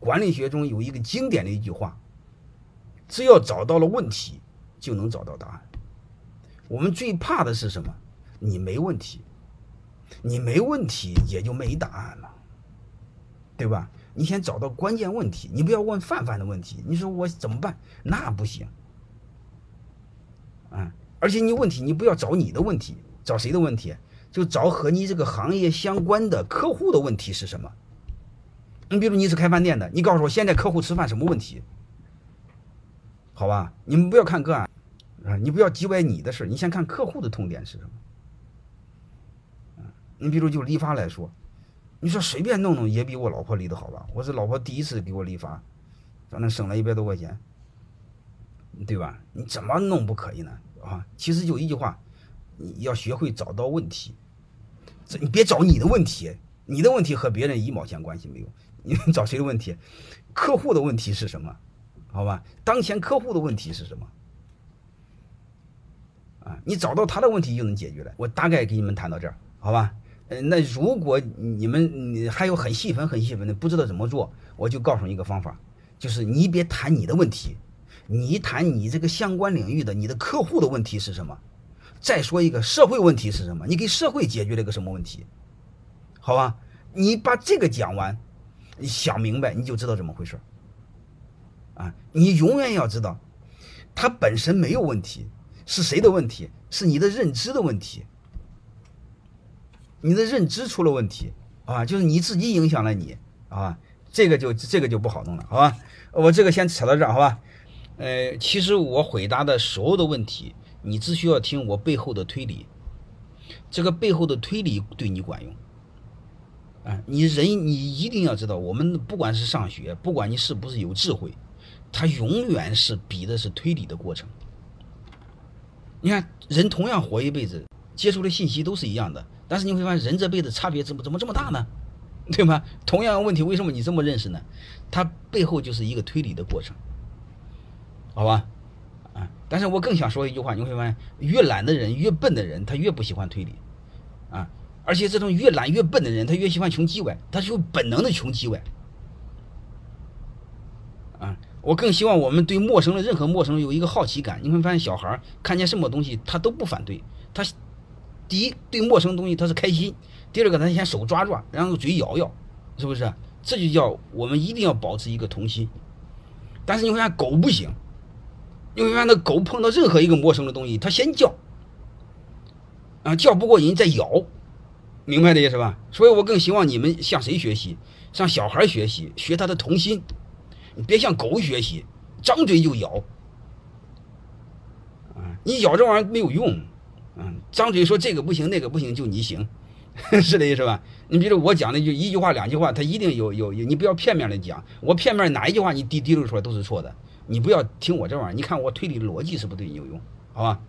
管理学中有一个经典的一句话：只要找到了问题，就能找到答案。我们最怕的是什么？你没问题，你没问题也就没答案了，对吧？你先找到关键问题，你不要问泛泛的问题。你说我怎么办？那不行。嗯，而且你问题你不要找你的问题，找谁的问题？就找和你这个行业相关的客户的问题是什么？你比如你是开饭店的，你告诉我现在客户吃饭什么问题？好吧，你们不要看个案啊，你不要叽歪你的事你先看客户的痛点是什么。你比如就理发来说，你说随便弄弄也比我老婆理的好吧？我是老婆第一次给我理发，反正省了一百多块钱，对吧？你怎么弄不可以呢？啊，其实就一句话，你要学会找到问题。这你别找你的问题，你的问题和别人一毛钱关系没有。你找谁的问题？客户的问题是什么？好吧，当前客户的问题是什么？啊，你找到他的问题就能解决了。我大概给你们谈到这儿，好吧？呃，那如果你们你还有很细分、很细分的不知道怎么做，我就告诉你一个方法，就是你别谈你的问题，你谈你这个相关领域的你的客户的问题是什么？再说一个社会问题是什么？你给社会解决了一个什么问题？好吧，你把这个讲完，你想明白你就知道怎么回事啊，你永远要知道，它本身没有问题，是谁的问题？是你的认知的问题。你的认知出了问题啊，就是你自己影响了你啊，这个就这个就不好弄了，好吧？我这个先扯到这儿，好吧？呃，其实我回答的所有的问题。你只需要听我背后的推理，这个背后的推理对你管用。啊，你人你一定要知道，我们不管是上学，不管你是不是有智慧，它永远是比的是推理的过程。你看，人同样活一辈子，接触的信息都是一样的，但是你会发现，人这辈子差别怎么怎么这么大呢？对吗？同样的问题，为什么你这么认识呢？它背后就是一个推理的过程，好吧？啊但是我更想说一句话，你会发现，越懒的人，越笨的人，他越不喜欢推理，而且这种越懒越笨的人，他越喜欢穷叽歪，他就本能的穷叽歪，啊，我更希望我们对陌生的任何陌生人有一个好奇感。你会发现，小孩看见什么东西他都不反对，他第一对陌生东西他是开心，第二个他先手抓抓，然后嘴咬咬，是不是？这就叫我们一定要保持一个童心。但是你会发现，狗不行。你会发现那狗碰到任何一个陌生的东西，它先叫，啊，叫不过瘾再咬，明白的意思吧？所以我更希望你们向谁学习？向小孩学习，学他的童心。你别向狗学习，张嘴就咬，啊，你咬这玩意儿没有用，嗯，张嘴说这个不行那个不行，就你行，是的意思吧？你比如我讲的就一句话两句话，他一定有有有，你不要片面的讲，我片面哪一句话你滴滴溜出来都是错的。你不要听我这玩意儿，你看我推理的逻辑是不对你有用？好吧？